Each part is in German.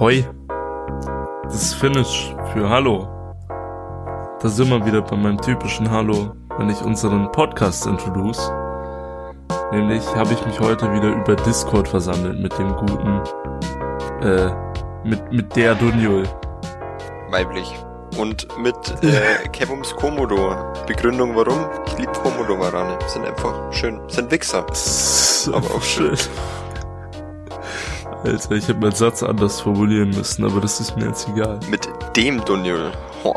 Hoi. Das ist Finnish für Hallo. Da sind wir wieder bei meinem typischen Hallo, wenn ich unseren Podcast introduce. Nämlich habe ich mich heute wieder über Discord versammelt mit dem guten, äh, mit, mit der Dunjul. Weiblich. Und mit äh, Kevums Komodo. Begründung warum? Ich liebe Komodo-Warane. Sind einfach schön. Sind Wichser. Aber auch schön. Alter, ich hätte meinen Satz anders formulieren müssen, aber das ist mir jetzt egal. Mit dem Dunjul. Ho.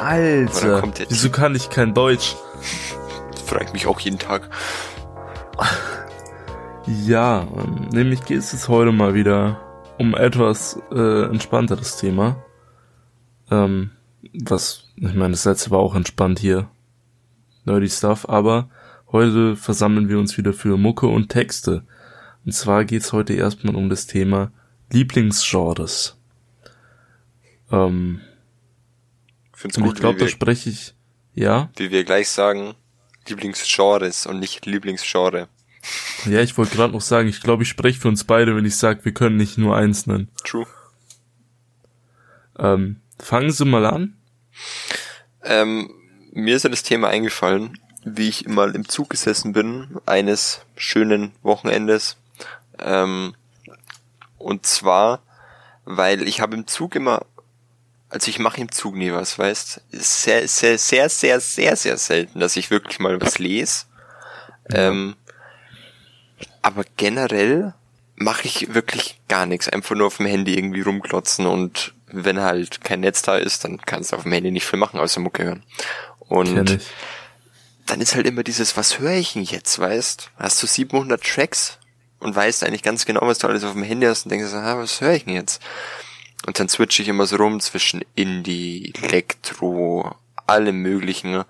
Alter, wieso kann ich kein Deutsch? Das frage ich mich auch jeden Tag. Ja, ähm, nämlich geht es jetzt heute mal wieder um etwas äh, entspannteres Thema. Ähm, was, ich meine, das letzte war auch entspannt hier. Nerdy Stuff, aber heute versammeln wir uns wieder für Mucke und Texte. Und zwar geht's heute erstmal um das Thema Lieblingsgenres. Ähm, Find's gut, ich glaube, da spreche ich, ja? Wie wir gleich sagen, Lieblingsgenres und nicht Lieblingsgenre. Ja, ich wollte gerade noch sagen, ich glaube, ich spreche für uns beide, wenn ich sage, wir können nicht nur eins nennen. True. Ähm, fangen Sie mal an. Ähm, mir ist ja das Thema eingefallen, wie ich mal im Zug gesessen bin, eines schönen Wochenendes. Ähm, und zwar, weil ich habe im Zug immer, also ich mache im Zug nie was, weißt, sehr, sehr, sehr, sehr, sehr, sehr selten, dass ich wirklich mal was lese. Ähm, aber generell mache ich wirklich gar nichts. Einfach nur auf dem Handy irgendwie rumklotzen und wenn halt kein Netz da ist, dann kannst du auf dem Handy nicht viel machen, außer Mucke hören. Und dann ist halt immer dieses, was höre ich denn jetzt, weißt? Hast du 700 Tracks und weißt eigentlich ganz genau, was du alles auf dem Handy hast und denkst, ah, was höre ich denn jetzt? Und dann switche ich immer so rum zwischen Indie, Elektro, allem möglichen.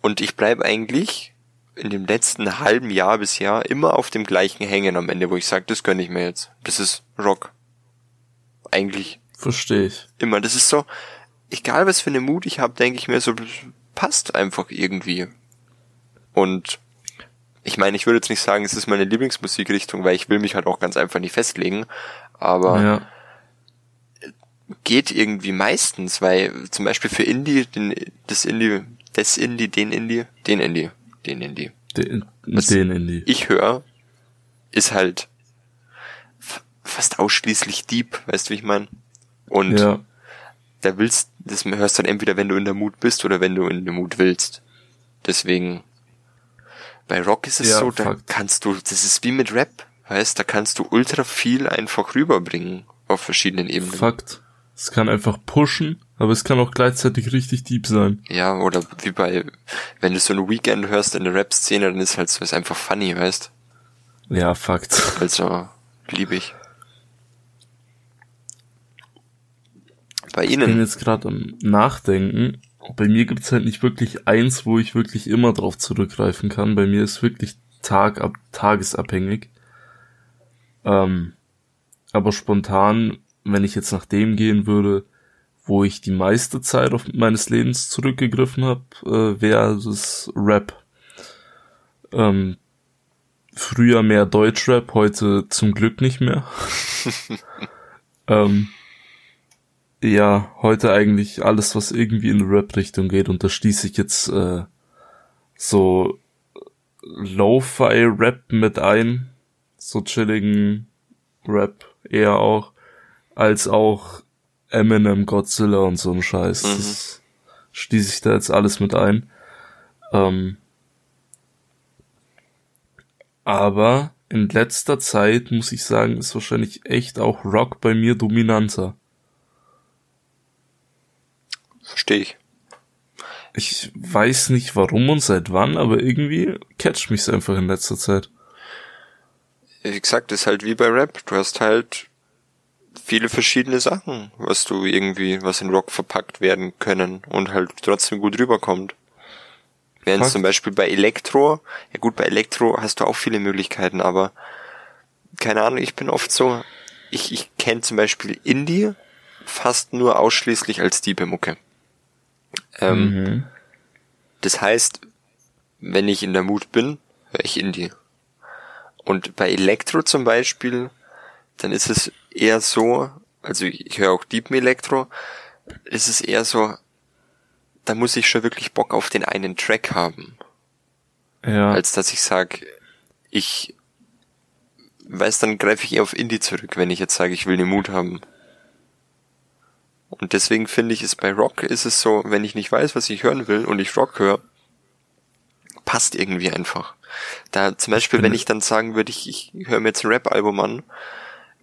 Und ich bleib eigentlich in dem letzten halben Jahr bis Jahr immer auf dem gleichen hängen am Ende, wo ich sage, das gönne ich mir jetzt. Das ist Rock. Eigentlich. Verstehe ich. Immer. Das ist so, egal was für eine Mut ich habe, denke ich mir so, passt einfach irgendwie. Und ich meine, ich würde jetzt nicht sagen, es ist meine Lieblingsmusikrichtung, weil ich will mich halt auch ganz einfach nicht festlegen. Aber ja. geht irgendwie meistens, weil zum Beispiel für Indie, den, das Indie, das Indie, den Indie, den Indie, den Indie. Den, den Indie. Ich höre, ist halt fast ausschließlich Deep, weißt du, wie ich meine? Und ja. da willst, das hörst du dann entweder, wenn du in der Mut bist oder wenn du in der Mut willst. Deswegen, bei Rock ist es ja, so, da Fakt. kannst du, das ist wie mit Rap, weißt, da kannst du ultra viel einfach rüberbringen auf verschiedenen Ebenen. Fakt. Es kann einfach pushen, aber es kann auch gleichzeitig richtig deep sein. Ja, oder wie bei, wenn du so ein Weekend hörst in der Rap-Szene, dann ist halt so, ist einfach funny, weißt? Ja, Fakt. Also, liebe ich. Bei Ihnen? Ich bin jetzt gerade am Nachdenken. Bei mir gibt's halt nicht wirklich eins, wo ich wirklich immer drauf zurückgreifen kann. Bei mir ist wirklich Tag ab tagesabhängig. Ähm, aber spontan wenn ich jetzt nach dem gehen würde, wo ich die meiste Zeit auf meines Lebens zurückgegriffen habe, äh, wäre das Rap. Ähm, früher mehr Deutschrap, heute zum Glück nicht mehr. ähm, ja, heute eigentlich alles, was irgendwie in Rap-Richtung geht. Und da schließe ich jetzt äh, so Lo-Fi-Rap mit ein. So chilligen Rap eher auch als auch Eminem, Godzilla und so ein Scheiß. Mhm. Das schließe ich da jetzt alles mit ein. Ähm, aber in letzter Zeit muss ich sagen, ist wahrscheinlich echt auch Rock bei mir dominanter. Verstehe ich. Ich weiß nicht warum und seit wann, aber irgendwie catcht mich's einfach in letzter Zeit. Wie gesagt, ist halt wie bei Rap. Du hast halt viele verschiedene Sachen, was du irgendwie, was in Rock verpackt werden können und halt trotzdem gut rüberkommt. Während zum Beispiel bei Elektro, ja gut, bei Elektro hast du auch viele Möglichkeiten, aber keine Ahnung, ich bin oft so, ich, ich kenne zum Beispiel Indie fast nur ausschließlich als Diebe-Mucke. Ähm, mhm. Das heißt, wenn ich in der Mut bin, höre ich Indie. Und bei Elektro zum Beispiel dann ist es eher so, also ich höre auch Deep Electro, ist es eher so, da muss ich schon wirklich Bock auf den einen Track haben. Ja. Als dass ich sage, ich weiß, dann greife ich eher auf Indie zurück, wenn ich jetzt sage, ich will den Mut haben. Und deswegen finde ich es bei Rock ist es so, wenn ich nicht weiß, was ich hören will und ich Rock höre, passt irgendwie einfach. Da zum Beispiel, wenn ich dann sagen würde, ich, ich höre mir jetzt ein Rap-Album an,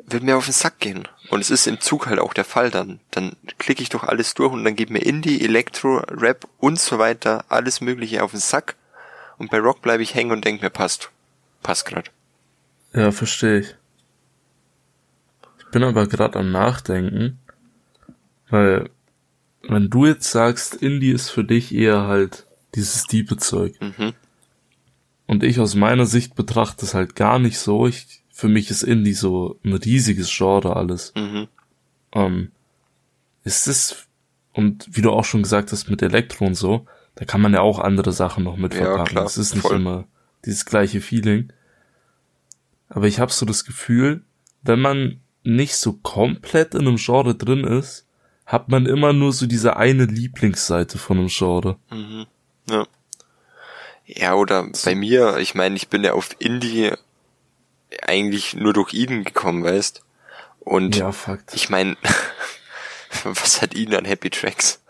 würde mir auf den Sack gehen. Und es ist im Zug halt auch der Fall dann. Dann klicke ich doch alles durch und dann geht mir Indie, Elektro, Rap und so weiter, alles mögliche auf den Sack. Und bei Rock bleibe ich hängen und denke mir, passt. Passt grad. Ja, verstehe ich. Ich bin aber gerade am Nachdenken, weil wenn du jetzt sagst, Indie ist für dich eher halt dieses diepe Zeug. Mhm. Und ich aus meiner Sicht betrachte es halt gar nicht so. Ich, für mich ist Indie so ein riesiges Genre alles. Mhm. Ähm, ist es, und wie du auch schon gesagt hast mit Elektro und so, da kann man ja auch andere Sachen noch mit Ja, verpacken. es ist nicht voll. immer dieses gleiche Feeling. Aber ich habe so das Gefühl, wenn man nicht so komplett in einem Genre drin ist, hat man immer nur so diese eine Lieblingsseite von einem Genre. Mhm. Ja. Ja, oder bei mir, ich meine, ich bin ja auf Indie eigentlich nur durch Eden gekommen, weißt? Und Ja, ich meine, was hat Eden an Happy Tracks?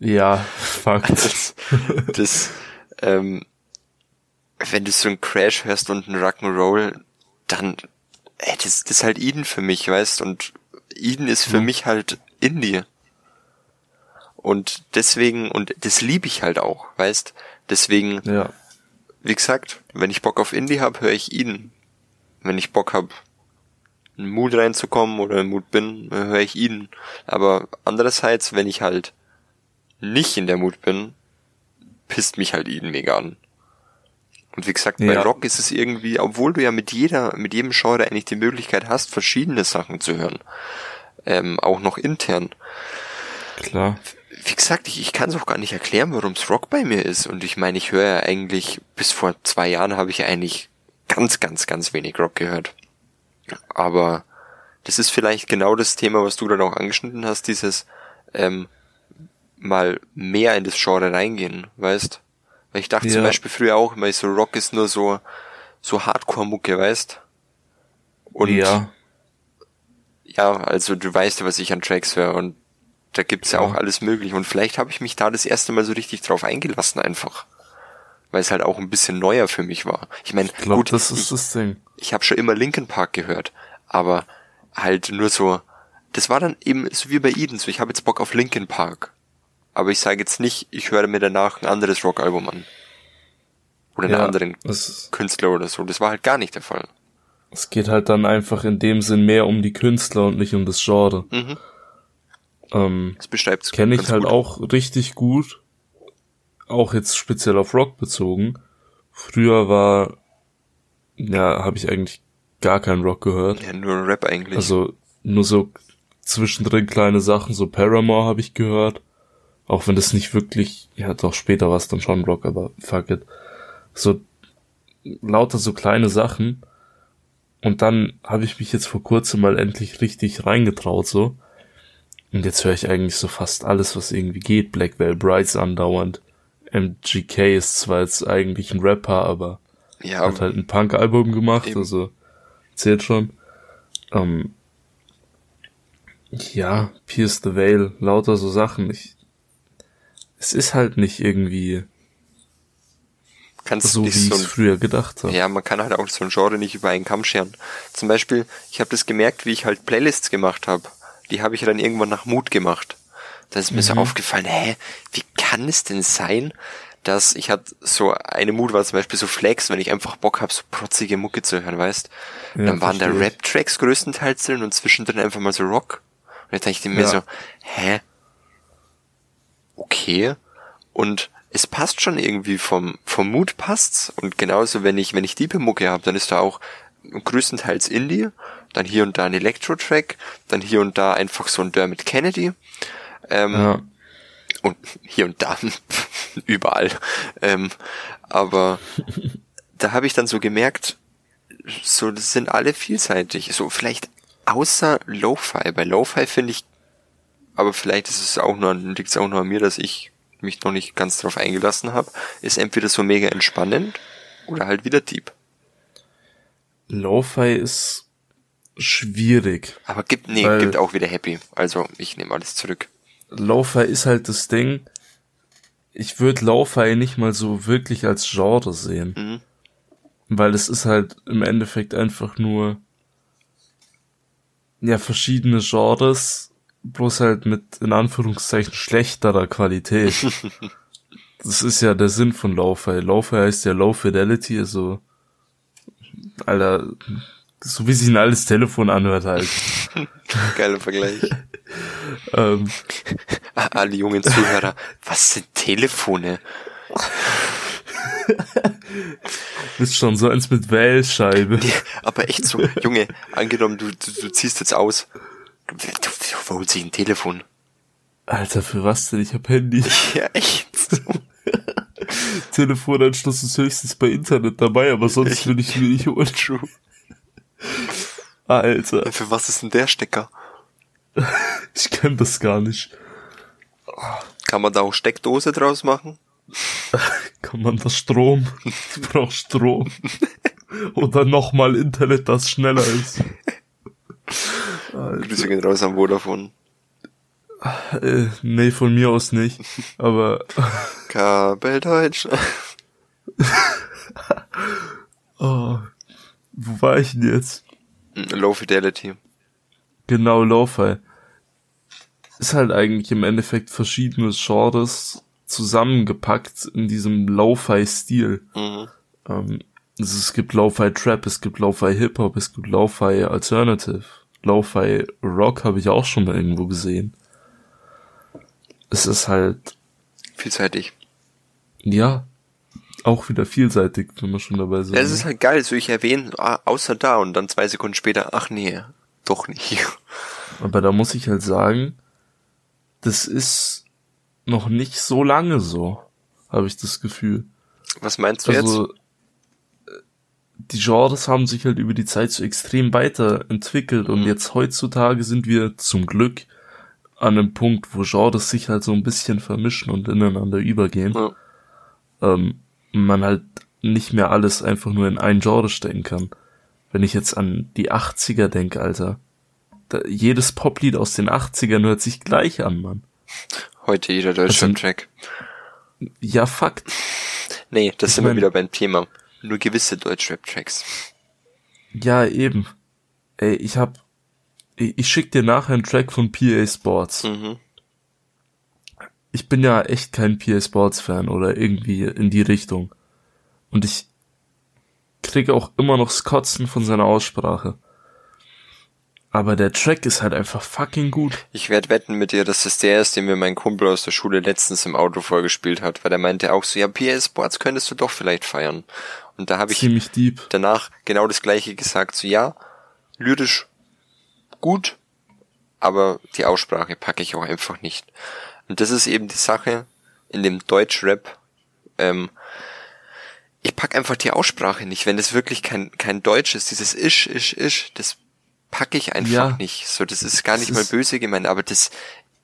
Ja, Fakt. Das, das ähm, wenn du so einen Crash hörst und einen Rock'n'Roll, dann, ey, das, das ist halt Eden für mich, weißt? Und Eden ist für Mhm. mich halt Indie. Und deswegen, und das liebe ich halt auch, weißt? Deswegen, Ja. wie gesagt, wenn ich Bock auf Indie hab, höre ich ihn. Wenn ich Bock hab, in den Mood reinzukommen oder im Mood bin, höre ich ihn. Aber andererseits, wenn ich halt nicht in der Mood bin, pisst mich halt ihn mega an. Und wie gesagt, bei Ja. Rock ist es irgendwie, obwohl du ja mit jeder, mit jedem Genre eigentlich die Möglichkeit hast, verschiedene Sachen zu hören. Ähm, auch noch intern Klar. wie gesagt, ich, ich kann es auch gar nicht erklären, warum's Rock bei mir ist. Und ich meine, ich höre ja eigentlich, bis vor zwei Jahren habe ich ja eigentlich ganz, ganz, ganz wenig Rock gehört. Aber das ist vielleicht genau das Thema, was du dann auch angeschnitten hast, dieses ähm, mal mehr in das Genre reingehen, weißt? Weil ich dachte zum Ja. Beispiel früher auch immer, so Rock ist nur so, so Hardcore-Mucke, weißt? Und ja. Ja, also du weißt ja, was ich an Tracks höre und da gibt's ja Ja. auch alles mögliche und vielleicht habe ich mich da das erste Mal so richtig drauf eingelassen einfach. Weil es halt auch ein bisschen neuer für mich war. Ich meine, Ich gut, das ich, ist das Ding. ich habe schon immer Linkin Park gehört, aber halt nur so, das war dann eben so wie bei Eden, so ich habe jetzt Bock auf Linkin Park. Aber ich sage jetzt nicht, ich höre mir danach ein anderes Rockalbum an. Oder einen Ja, anderen es, Künstler oder so. Das war halt gar nicht der Fall. Es geht halt dann einfach in dem Sinn mehr um die Künstler und nicht um das Genre. Mhm. Ähm, Das beschreibt's Kenne ich halt gut. auch richtig gut. Auch jetzt speziell auf Rock bezogen. Früher war, ja, habe ich eigentlich gar keinen Rock gehört. Ja, nur Rap eigentlich. Also nur so zwischendrin kleine Sachen, so Paramore habe ich gehört. Auch wenn das nicht wirklich, ja doch später war es dann schon Rock, aber fuck it. So lauter so kleine Sachen. Und dann habe ich mich jetzt vor kurzem mal endlich richtig reingetraut so. Und jetzt höre ich eigentlich so fast alles, was irgendwie geht. Black Veil Brides andauernd. MGK ist zwar jetzt eigentlich ein Rapper, aber ja, hat halt ein Punk-Album gemacht, Eben. also zählt schon. Ähm, ja, Pierce the Veil, lauter so Sachen. Ich, es ist halt nicht irgendwie kannst so, wie nicht ich so ein früher gedacht habe. Ja, man kann halt auch so ein Genre nicht über einen Kamm scheren. Zum Beispiel, ich habe das gemerkt, wie ich halt Playlists gemacht habe. Die habe ich dann irgendwann nach Mut gemacht. Da ist mir so Mhm. aufgefallen, hä, wie kann es denn sein, dass ich hatte so eine Mut war zum Beispiel so Flex, wenn ich einfach Bock habe, so protzige Mucke zu hören, weißt? Ja, dann waren da. Rap-Tracks größtenteils drin und zwischendrin einfach mal so Rock. Und jetzt dachte ich mir Ja. so, hä? Okay. Und es passt schon irgendwie vom, vom Mut passt's. Und genauso, wenn ich, wenn ich diepe Mucke habe, dann ist da auch größtenteils Indie, dann hier und da ein Elektro-Track, dann hier und da einfach so ein Dermot Kennedy. Ähm, Ja, und hier und da überall. Ähm, aber da habe ich dann so gemerkt, so das sind alle vielseitig. So vielleicht außer Lo-Fi. Bei Lo-Fi finde ich, aber vielleicht ist es auch nur, liegt es auch nur an mir, dass ich mich noch nicht ganz drauf eingelassen habe, ist entweder so mega entspannend oder halt wieder deep. Lo-Fi ist schwierig. Aber gibt, nee, gibt auch wieder happy. Also ich nehme alles zurück. Lo-Fi ist halt das Ding. Ich würde Lo-Fi nicht mal so wirklich als Genre sehen. Mhm. Weil es ist halt im Endeffekt einfach nur ja verschiedene Genres, bloß halt mit in Anführungszeichen schlechterer Qualität. das ist ja der Sinn von Lo-Fi. Lo-Fi heißt ja Low Fidelity, also Alter, so wie sich ein altes Telefon anhört halt. Geiler Vergleich. ähm, Alle jungen Zuhörer, was sind Telefone? ist schon so eins mit Wählscheibe. Aber echt so, Junge, angenommen, du, du, du ziehst jetzt aus. Du holst sich ein Telefon. Alter, für was denn? Ich hab Handy. Ja, echt. Telefonanschluss ist höchstens bei Internet dabei, aber sonst will ich mir nicht holen. True. Alter, Für was ist denn der Stecker? ich kenn das gar nicht. Kann man da auch Steckdose draus machen? Kann man das Strom? Ich brauch Strom. Oder nochmal Internet, das schneller ist. Grüße gehen raus am Vodafone. Äh, nee, von mir aus nicht. Aber Kabel Deutsch. oh, wo war ich denn jetzt? Low Fidelity. Genau, Lo-Fi. Ist halt eigentlich im Endeffekt verschiedene Genres zusammengepackt in diesem Lo-Fi-Stil. Mhm. Ähm, also es gibt Lo-Fi Trap, es gibt Lo-Fi Hip Hop, es gibt Lo-Fi Alternative. Lo-Fi Rock habe ich auch schon mal irgendwo gesehen. Es ist halt, Vielseitig. ja, auch wieder vielseitig, wenn wir schon dabei sind. Es ist halt geil, so ich erwähne, außer da und dann zwei Sekunden später, ach nee, doch nicht. Aber da muss ich halt sagen, das ist noch nicht so lange so, habe ich das Gefühl. Was meinst du jetzt? Also, äh, die Genres haben sich halt über die Zeit so extrem weiterentwickelt und Mhm. jetzt heutzutage sind wir zum Glück an einem Punkt, wo Genres sich halt so ein bisschen vermischen und ineinander übergehen. Ja. Ähm, man halt nicht mehr alles einfach nur in ein Genre stecken kann. Wenn ich jetzt an die 80er denke, Alter, da, jedes Poplied aus den 80ern hört sich gleich an, Mann. Heute jeder Also- Deutschrap-Track. Ja, Fakt. Nee, das Ich sind wir wieder beim Thema. Nur gewisse Deutschrap-Tracks. Ja, eben. Ey, ich hab, ich, ich schick dir nachher einen Track von PA Sports. Mhm. Ich bin ja echt kein PA Sports Fan oder irgendwie in die Richtung. Und ich kriege auch immer noch das Kotzen von seiner Aussprache. Aber der Track ist halt einfach fucking gut. Ich werde wetten mit dir, dass das der ist, den mir mein Kumpel aus der Schule letztens im Auto vorgespielt hat, weil er meinte auch so, ja, PS Sports könntest du doch vielleicht feiern. Und da habe ich Ziemlich deep. danach genau das gleiche gesagt, so ja, lyrisch gut, aber die Aussprache packe ich auch einfach nicht. Und das ist eben die Sache in dem Deutschrap, ähm, ich pack einfach die Aussprache nicht, wenn das wirklich kein, kein Deutsch ist, dieses Isch, Isch, Isch, das packe ich einfach Ja. nicht. So, das ist gar Das nicht mal böse gemeint, aber das,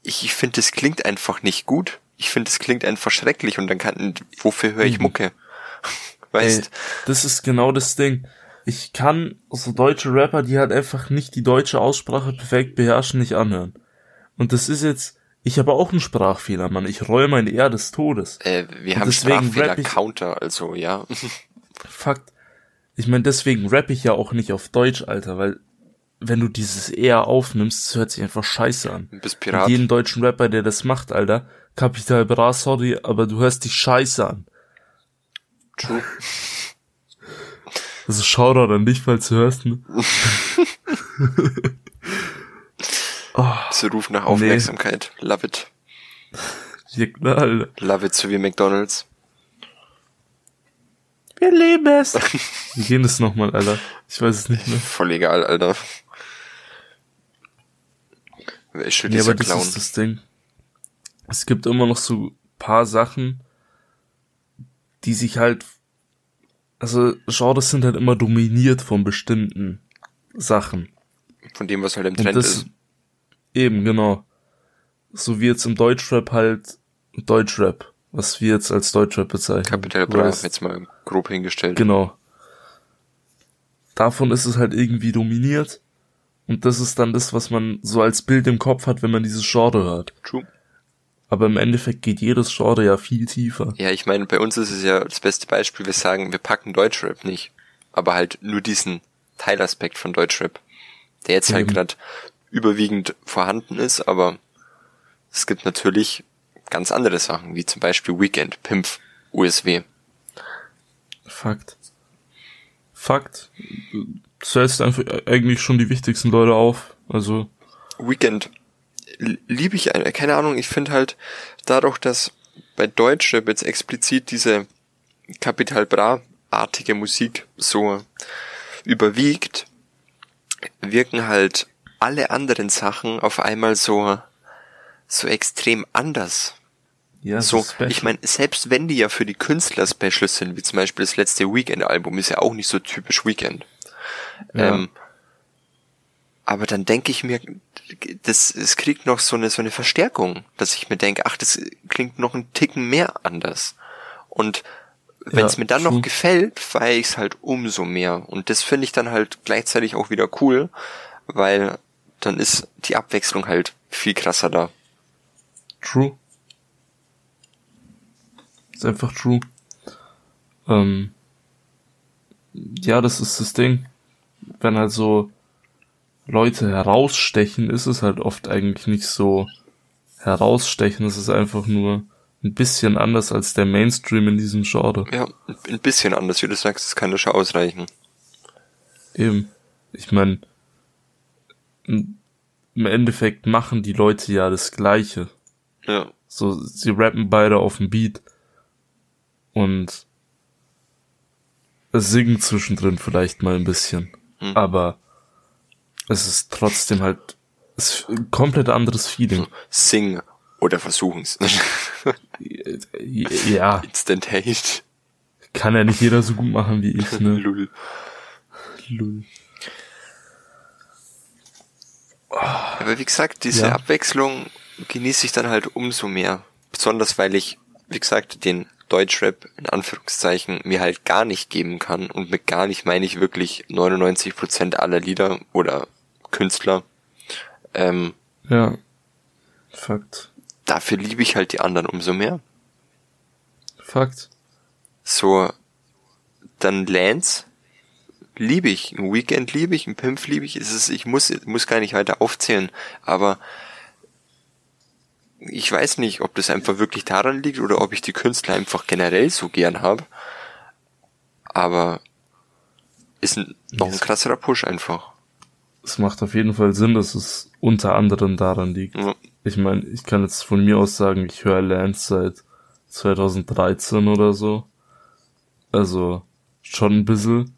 ich, ich finde, das klingt einfach nicht gut. Ich finde, das klingt einfach schrecklich und dann kann, wofür höre ich Mhm. Mucke? Weißt? Ey, das ist genau das Ding. Ich kann so deutsche Rapper, die halt einfach nicht die deutsche Aussprache perfekt beherrschen, nicht anhören. Und das ist jetzt, ich habe auch einen Sprachfehler, Mann. Ich roll mein Ehr des Todes. Äh, wir Und haben deswegen Sprachfehler rapp ich- Counter, also ja. Fakt. Ich meine, deswegen rapp ich ja auch nicht auf Deutsch, Alter, weil wenn du dieses eher aufnimmst, das hört sich einfach scheiße an. Du bist Und Pirat. jeden deutschen Rapper, der das macht, Alter, Capital Bra, sorry, aber du hörst dich scheiße an. True. Also Shoutout an dich, falls du hörst, ne? oh, Sie ruft nach Aufmerksamkeit. Love it. ja klar, Alter. Love it, so wie McDonalds. Wir leben es. Wie gehen das nochmal, Alter? Ich weiß es nicht mehr. Voll egal, Alter. Schon Nee, aber das Clown? ist das Ding. Es gibt immer noch so paar Sachen, die sich halt, also Genres sind halt immer dominiert von bestimmten Sachen. Von dem, was halt im Trend ist. Eben, genau. So wie jetzt im Deutschrap halt Deutschrap, was wir jetzt als Deutschrap bezeichnen. Capital Bra, jetzt mal grob hingestellt. Genau. Davon ist es halt irgendwie dominiert. Und das ist dann das, was man so als Bild im Kopf hat, wenn man dieses Genre hört. True. Aber im Endeffekt geht jedes Genre ja viel tiefer. Ja, ich meine, bei uns ist es ja das beste Beispiel, wir sagen, wir packen Deutschrap nicht. Aber halt nur diesen Teilaspekt von Deutschrap, der jetzt halt gerade überwiegend vorhanden ist, aber es gibt natürlich ganz andere Sachen, wie zum Beispiel Weekend, Pimpf, USW. Fakt. Fakt. Zählst einfach eigentlich schon die wichtigsten Leute auf. Also. Weekend liebe ich, keine Ahnung, ich finde halt dadurch, dass bei Deutschrap jetzt explizit diese Capital Bra artige Musik so überwiegt, wirken halt alle anderen Sachen auf einmal so so extrem anders. Ja, so, ich meine, selbst wenn die ja für die Künstler Specials sind, wie zum Beispiel das letzte Weekend-Album, ist ja auch nicht so typisch Weekend. Ja. Ähm, aber dann denke ich mir, das, es kriegt noch so eine, so eine Verstärkung, dass ich mir denke, ach, das klingt noch ein Ticken mehr anders. Und wenn es ja, mir dann true. noch gefällt, feiere ich es halt umso mehr. Und das finde ich dann halt gleichzeitig auch wieder cool, weil dann ist die Abwechslung halt viel krasser da. True. Ist einfach true. Ähm, ja, das ist das Ding. Wenn halt so Leute herausstechen, ist es halt oft eigentlich nicht so herausstechen. Es ist einfach nur ein bisschen anders als der Mainstream in diesem Genre. Ja, ein bisschen anders, wie du sagst, das kann das schon ausreichen. Eben. Ich meine, im Endeffekt machen die Leute ja das Gleiche. Ja. So, sie rappen beide auf dem Beat und es singen zwischendrin vielleicht mal ein bisschen. Hm. Aber es ist trotzdem halt es ist ein komplett anderes Feeling. Sing oder versuchen's. ja. Instant Hate. Kann ja nicht jeder so gut machen wie ich, ne? Lull. Lull. Aber wie gesagt, diese ja. Abwechslung genieße ich dann halt umso mehr. Besonders weil ich, wie gesagt, den Deutschrap in Anführungszeichen mir halt gar nicht geben kann. Und mit gar nicht meine ich wirklich 99% aller Lieder oder Künstler. Ähm, ja. Fakt. Dafür liebe ich halt die anderen umso mehr. Fakt. So, dann Lance liebe ich, ein Weekend liebe ich, ein Pimpf liebe ich. Es ist, ich muss, muss gar nicht weiter aufzählen, aber ich weiß nicht, ob das einfach wirklich daran liegt oder ob ich die Künstler einfach generell so gern habe. Aber ist ein, noch ein krasserer Push einfach. Es macht auf jeden Fall Sinn, dass es unter anderem daran liegt. Ja. Ich meine, ich kann jetzt von mir aus sagen, ich höre Lance seit 2013 oder so. Also schon ein bisschen.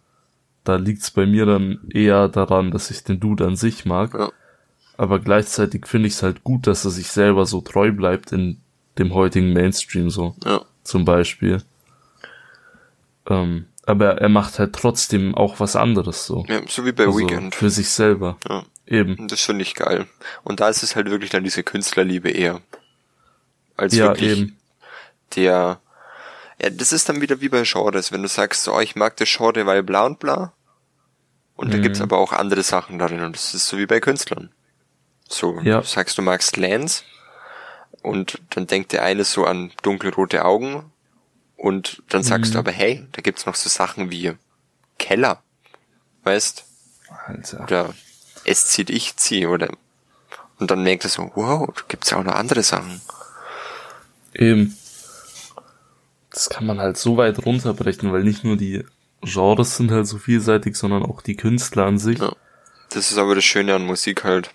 Da liegt's bei mir dann eher daran, dass ich den Dude an sich mag. Ja aber gleichzeitig finde ich es halt gut, dass er sich selber so treu bleibt in dem heutigen Mainstream so. Ja. Zum Beispiel. Ähm, aber er macht halt trotzdem auch was anderes so. Ja, so wie bei also Weekend. Für sich selber. Ja. Eben. Das finde ich geil. Und da ist es halt wirklich dann diese Künstlerliebe eher. Als ja, wirklich eben. der, ja, das ist dann wieder wie bei Genres, wenn du sagst, so, oh, ich mag das Genre, weil bla und bla. Und mhm. da gibt's aber auch andere Sachen darin und das ist so wie bei Künstlern. So, ja. du sagst, du magst Lance und dann denkt der eine so an dunkelrote Augen und dann sagst mhm. du aber, hey, da gibt's noch so Sachen wie Keller, weißt? Alter. Oder es zieht, ich zieh, oder und dann merkt er so, wow, da gibt's ja auch noch andere Sachen. Eben. Das kann man halt so weit runterbrechen, weil nicht nur die Genres sind halt so vielseitig, sondern auch die Künstler an sich. Ja. Das ist aber das Schöne an Musik halt.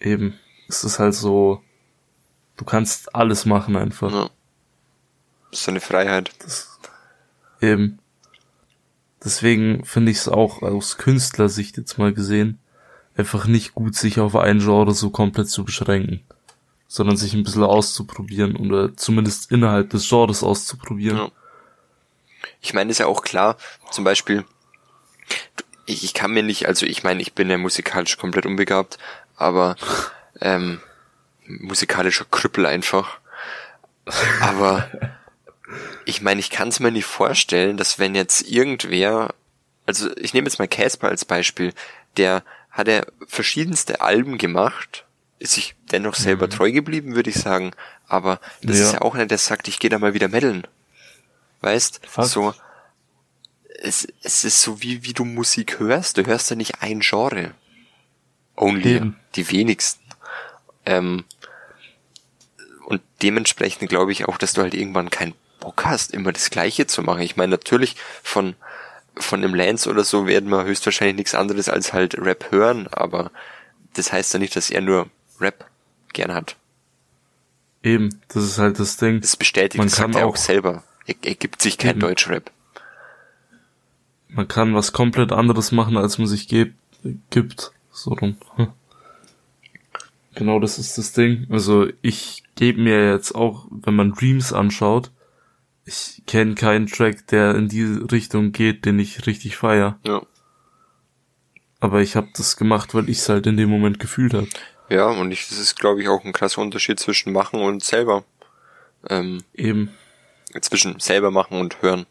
Eben. Es ist halt so, du kannst alles machen einfach. Ja. Das ist eine Freiheit. Das, eben. Deswegen finde ich es auch aus Künstlersicht jetzt mal gesehen einfach nicht gut, sich auf ein Genre so komplett zu beschränken, sondern sich ein bisschen auszuprobieren oder zumindest innerhalb des Genres auszuprobieren. Ja. Ich meine, ist ja auch klar, zum Beispiel, ich, ich kann mir nicht, also ich meine, ich bin ja musikalisch komplett unbegabt, aber ähm, musikalischer Krüppel einfach. Aber ich meine, ich kann es mir nicht vorstellen, dass wenn jetzt irgendwer, also ich nehme jetzt mal Casper als Beispiel, der hat er verschiedenste Alben gemacht, ist sich dennoch selber mhm. treu geblieben, würde ich sagen. Aber das ja. ist ja auch einer, der sagt, ich gehe da mal wieder meddeln. Weißt? Fast. So, es, es ist so wie, wie du Musik hörst. Du hörst ja nicht ein Genre. Only. Eben. Die wenigsten. Ähm, und dementsprechend glaube ich auch, dass du halt irgendwann keinen Bock hast, immer das Gleiche zu machen. Ich meine, natürlich von, von dem Lance oder so werden wir höchstwahrscheinlich nichts anderes als halt Rap hören, aber das heißt ja nicht, dass er nur Rap gern hat. Eben, das ist halt das Ding. Das bestätigt Man das kann er auch selber. Er, er gibt sich kein Deutschrap. Man kann was komplett anderes machen, als man sich gibt. gibt. So rum. Hm. Genau, das ist das Ding. Also ich gebe mir jetzt auch, wenn man Dreams anschaut, ich kenne keinen Track, der in die Richtung geht, den ich richtig feier. Ja. Aber ich habe das gemacht, weil ich es halt in dem Moment gefühlt habe. Ja, und ich, das ist, glaube ich, auch ein krasser Unterschied zwischen machen und selber. Ähm, Eben. Zwischen selber machen und hören.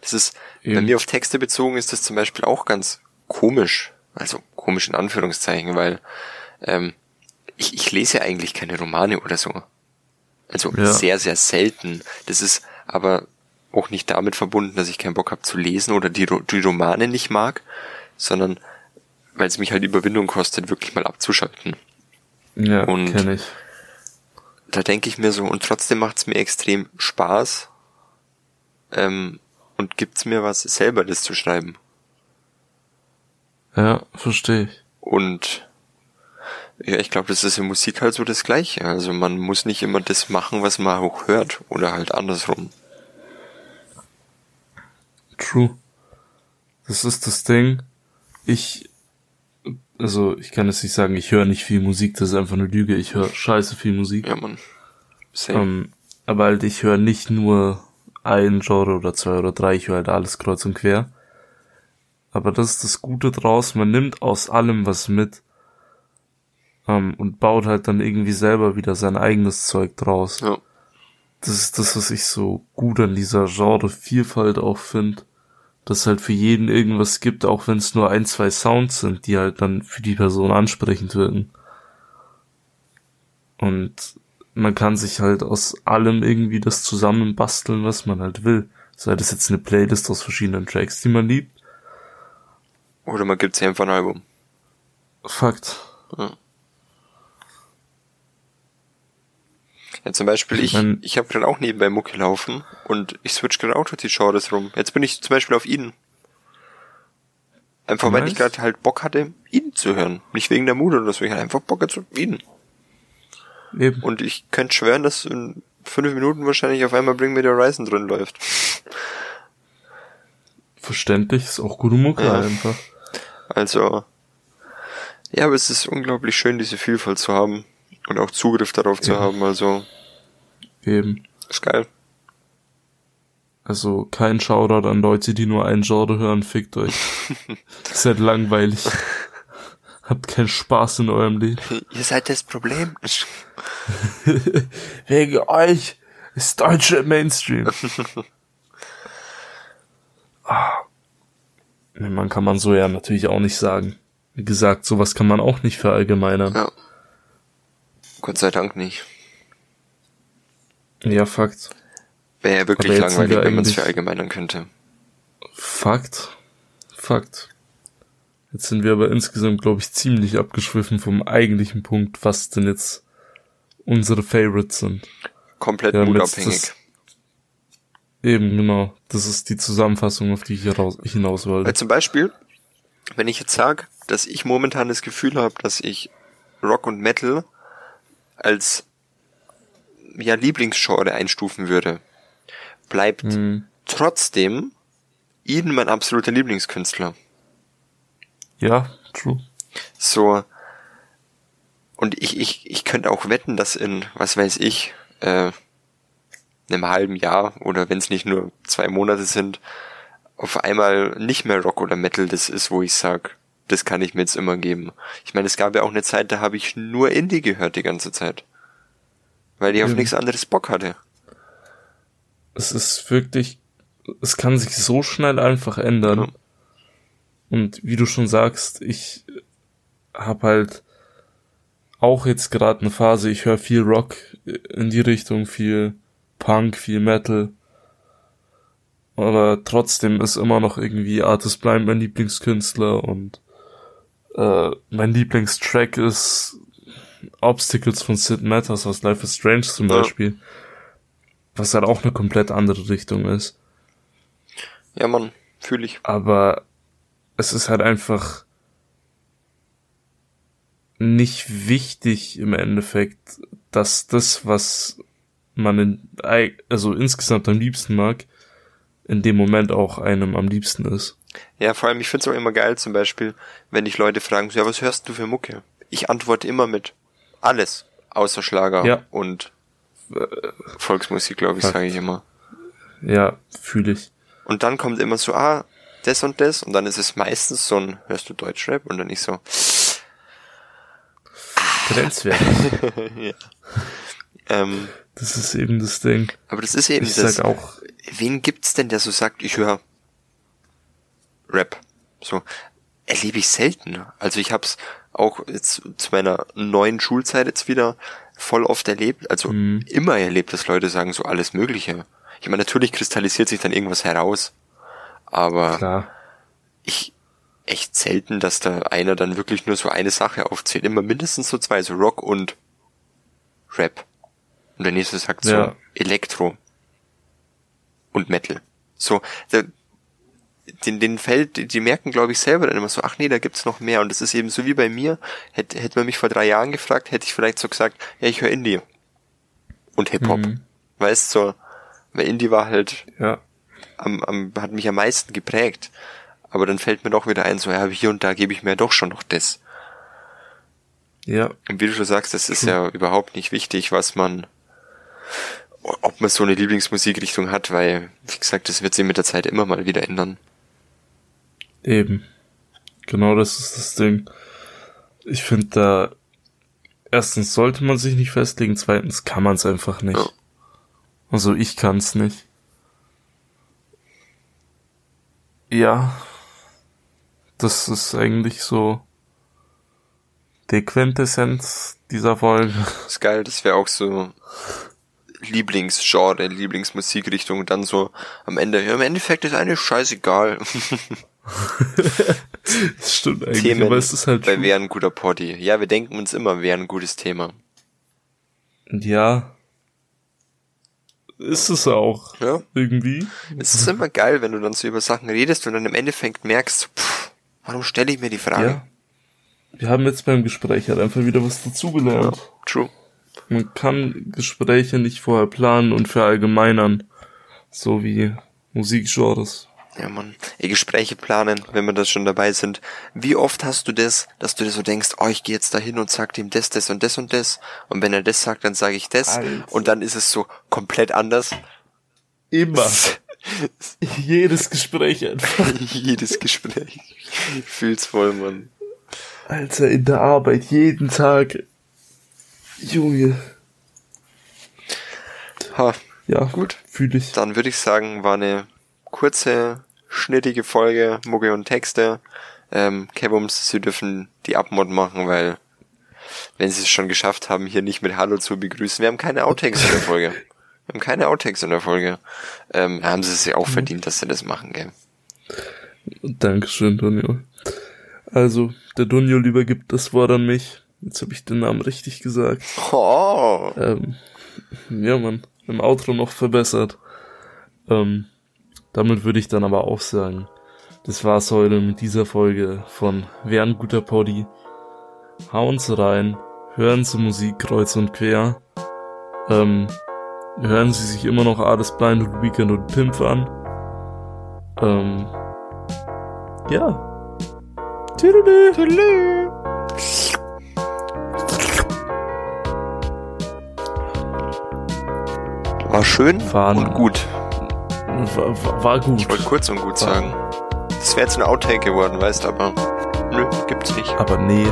Das ist, Eben. bei mir auf Texte bezogen ist das zum Beispiel auch ganz komisch. Also komisch in Anführungszeichen, weil ähm, ich, ich lese eigentlich keine Romane oder so. Also ja. sehr, sehr selten. Das ist aber auch nicht damit verbunden, dass ich keinen Bock habe zu lesen oder die, die Romane nicht mag, sondern weil es mich halt Überwindung kostet, wirklich mal abzuschalten. Ja, und ich. Da denke ich mir so, und trotzdem macht es mir extrem Spaß ähm, und gibt's mir was, selber das zu schreiben. Ja, verstehe ich. Und ja, ich glaube, das ist in Musik halt so das Gleiche. Also man muss nicht immer das machen, was man auch hört oder halt andersrum. True. Das ist das Ding. Ich, also ich kann jetzt nicht sagen, ich höre nicht viel Musik, das ist einfach eine Lüge. Ich höre scheiße viel Musik. Ja, man. Same. Ähm, aber halt, ich höre nicht nur ein Genre oder zwei oder drei, ich höre halt alles kreuz und quer. Aber das ist das Gute draus, man nimmt aus allem was mit ähm, und baut halt dann irgendwie selber wieder sein eigenes Zeug draus. Ja. Das ist das, was ich so gut an dieser Genre-Vielfalt auch finde. Dass halt für jeden irgendwas gibt, auch wenn es nur ein, zwei Sounds sind, die halt dann für die Person ansprechend wirken. Und man kann sich halt aus allem irgendwie das zusammenbasteln, was man halt will. Sei das jetzt eine Playlist aus verschiedenen Tracks, die man liebt. Oder man gibt sich einfach ein Album. Fakt. Ja. Ja, zum Beispiel, ich, ich, ich habe gerade auch nebenbei Mucke laufen und ich switch gerade auch durch die Genres rum. Jetzt bin ich zum Beispiel auf ihn. Einfach weil ich gerade halt Bock hatte, ihn zu hören. Nicht wegen der Mut oder so, ich hatte einfach Bock zu ihn. Eben. Und ich könnte schwören, dass in fünf Minuten wahrscheinlich auf einmal Bring Me the Horizon drin läuft. Verständlich, ist auch gute Mucke ja. einfach. Also, ja, aber es ist unglaublich schön, diese Vielfalt zu haben und auch Zugriff darauf zu haben, also. Eben. Ist geil. Also kein Shoutout an Leute, die nur ein Genre hören, fickt euch. ist halt langweilig. Habt keinen Spaß in eurem Leben. Ihr seid das Problem. Wegen euch ist deutsche Mainstream. ah. Man kann man so ja natürlich auch nicht sagen. Wie gesagt, sowas kann man auch nicht verallgemeinern. Ja. Gott sei Dank nicht. Ja, Fakt. Wäre ja wirklich langweilig, wenn man es verallgemeinern könnte. Fakt. Fakt. Jetzt sind wir aber insgesamt, glaube ich, ziemlich abgeschwiffen vom eigentlichen Punkt, was denn jetzt unsere Favorites sind. Komplett ja, mutabhängig. Eben, genau. Das ist die Zusammenfassung, auf die ich hinaus wollte. Weil zum Beispiel, wenn ich jetzt sage, dass ich momentan das Gefühl habe, dass ich Rock und Metal als ja Lieblingsgenre einstufen würde, bleibt mhm. trotzdem Eden mein absoluter Lieblingskünstler. Ja, true. So und ich ich ich könnte auch wetten, dass in was weiß ich äh, einem halben Jahr oder wenn es nicht nur zwei Monate sind, auf einmal nicht mehr Rock oder Metal das ist, wo ich sag, das kann ich mir jetzt immer geben. Ich meine, es gab ja auch eine Zeit, da habe ich nur Indie gehört die ganze Zeit. Weil ich auf Mhm. nichts anderes Bock hatte. Es ist wirklich, es kann sich so schnell einfach ändern. Ja. Und wie du schon sagst, ich habe halt auch jetzt gerade eine Phase, ich höre viel Rock in die Richtung, viel Punk, viel Metal. Aber trotzdem ist immer noch irgendwie Artist Blind mein Lieblingskünstler und äh, mein Lieblingstrack ist Obstacles von Sid Matters aus Life is Strange zum Ja. Beispiel. Was halt auch eine komplett andere Richtung ist. Ja, Mann, fühle ich. Aber es ist halt einfach nicht wichtig im Endeffekt, dass das, was man in, also insgesamt am liebsten mag, in dem Moment auch einem am liebsten ist. Ja, vor allem, ich find's auch immer geil, zum Beispiel, wenn dich Leute fragen, so, ja, was hörst du für Mucke? Ich antworte immer mit alles, außer Schlager Ja. und Volksmusik, glaube ich, sage ich immer. Ja, fühle ich. Und dann kommt immer so, ah, das und das, und dann ist es meistens so ein, hörst du Deutschrap? Und dann ich so, Grenzwertig. ja. Ähm, Das ist eben das Ding. aber das ist eben Ich das. sag auch, Wen gibt's denn, der so sagt, ich höre Rap? So, erlebe ich selten. Also ich hab's auch jetzt zu meiner neuen Schulzeit jetzt wieder voll oft erlebt, also Mhm. immer erlebt, dass Leute sagen so alles Mögliche. Ich meine, natürlich kristallisiert sich dann irgendwas heraus, aber klar. ich echt selten, dass da einer dann wirklich nur so eine Sache aufzählt. Immer mindestens so zwei, so Rock und Rap. Und der nächste sagt so Ja. Elektro und Metal. So, der, den, den fällt, die, die merken, glaube ich, selber dann immer so, ach nee, da gibt's noch mehr. Und das ist eben so wie bei mir. Hätte, hätte man mich vor drei Jahren gefragt, hätte ich vielleicht so gesagt, ja, ich höre Indie. Und Hip-Hop. Mhm. Weißt so, weil Indie war halt Ja. Am, am, hat mich am meisten geprägt. Aber dann fällt mir doch wieder ein, so, ja, hier und da gebe ich mir doch schon noch das. Ja. Und wie du schon sagst, das ist ja überhaupt nicht wichtig, was man, ob man so eine Lieblingsmusikrichtung hat, weil, wie gesagt, das wird sich mit der Zeit immer mal wieder ändern. Eben. Genau das ist das Ding. Ich finde da, erstens sollte man sich nicht festlegen, zweitens kann man es einfach nicht. Ja. Also ich kann es nicht. Ja. Das ist eigentlich so die Quintessenz dieser Folge. Das ist geil, das wäre auch so Lieblingsgenre, Lieblingsmusikrichtung und dann so am Ende, ja, im Endeffekt ist eigentlich scheißegal. Das stimmt eigentlich, Themen aber es ist halt bei. Wer ein guter Poddy. Ja, wir denken uns immer, wer ein gutes Thema. Ja. Ist es auch. Ja. Irgendwie. Es ist immer geil, wenn du dann so über Sachen redest und dann im Endeffekt merkst, pff, warum stelle ich mir die Frage? Ja. Wir haben jetzt beim Gespräch halt einfach wieder was dazugelernt. True. Man kann Gespräche nicht vorher planen und verallgemeinern. So wie Musikgenres. Ja, Mann. Ey, Gespräche planen, wenn wir das schon dabei sind. Wie oft hast du das, dass du dir so denkst, oh, ich gehe jetzt dahin und sag ihm das, das und das und das. Und wenn er das sagt, dann sage ich das. Alter. Und dann ist es so komplett anders. Immer. Jedes Gespräch einfach. Jedes Gespräch. Ich fühl's voll, Mann. Alter, in der Arbeit, jeden Tag. Junge. Ha, Ja, Gut. Fühle ich. dann würde ich sagen, war eine kurze, schnittige Folge, Mucke und Texte. Ähm, Kevums, Sie dürfen die Abmod machen, weil wenn Sie es schon geschafft haben, hier nicht mit Hallo zu begrüßen, wir haben keine Outtakes in der Folge. Wir haben keine Outtakes in der Folge. Ähm, haben Sie es ja auch verdient, dass Sie das machen, gell? Dankeschön, Donio. Also, der Donio übergibt das Wort an mich. Jetzt habe ich den Namen richtig gesagt. Oh, Ähm, ja, man, im Outro noch verbessert. Ähm, damit würde ich dann aber auch sagen, das war's heute mit dieser Folge von Wer ein guter Poddy. Hauen Sie rein, hören Sie Musik kreuz und quer. Ähm, hören Sie sich immer noch Alles Blind und Weekend und Pimp an. Ähm, ja. Tüdelü. Tüdelü. War schön Fahren. und gut. War, war gut. Ich wollte kurz und gut sagen. Das wäre jetzt ein Outtake geworden, weißt aber. Nö, gibt's nicht. Aber nee.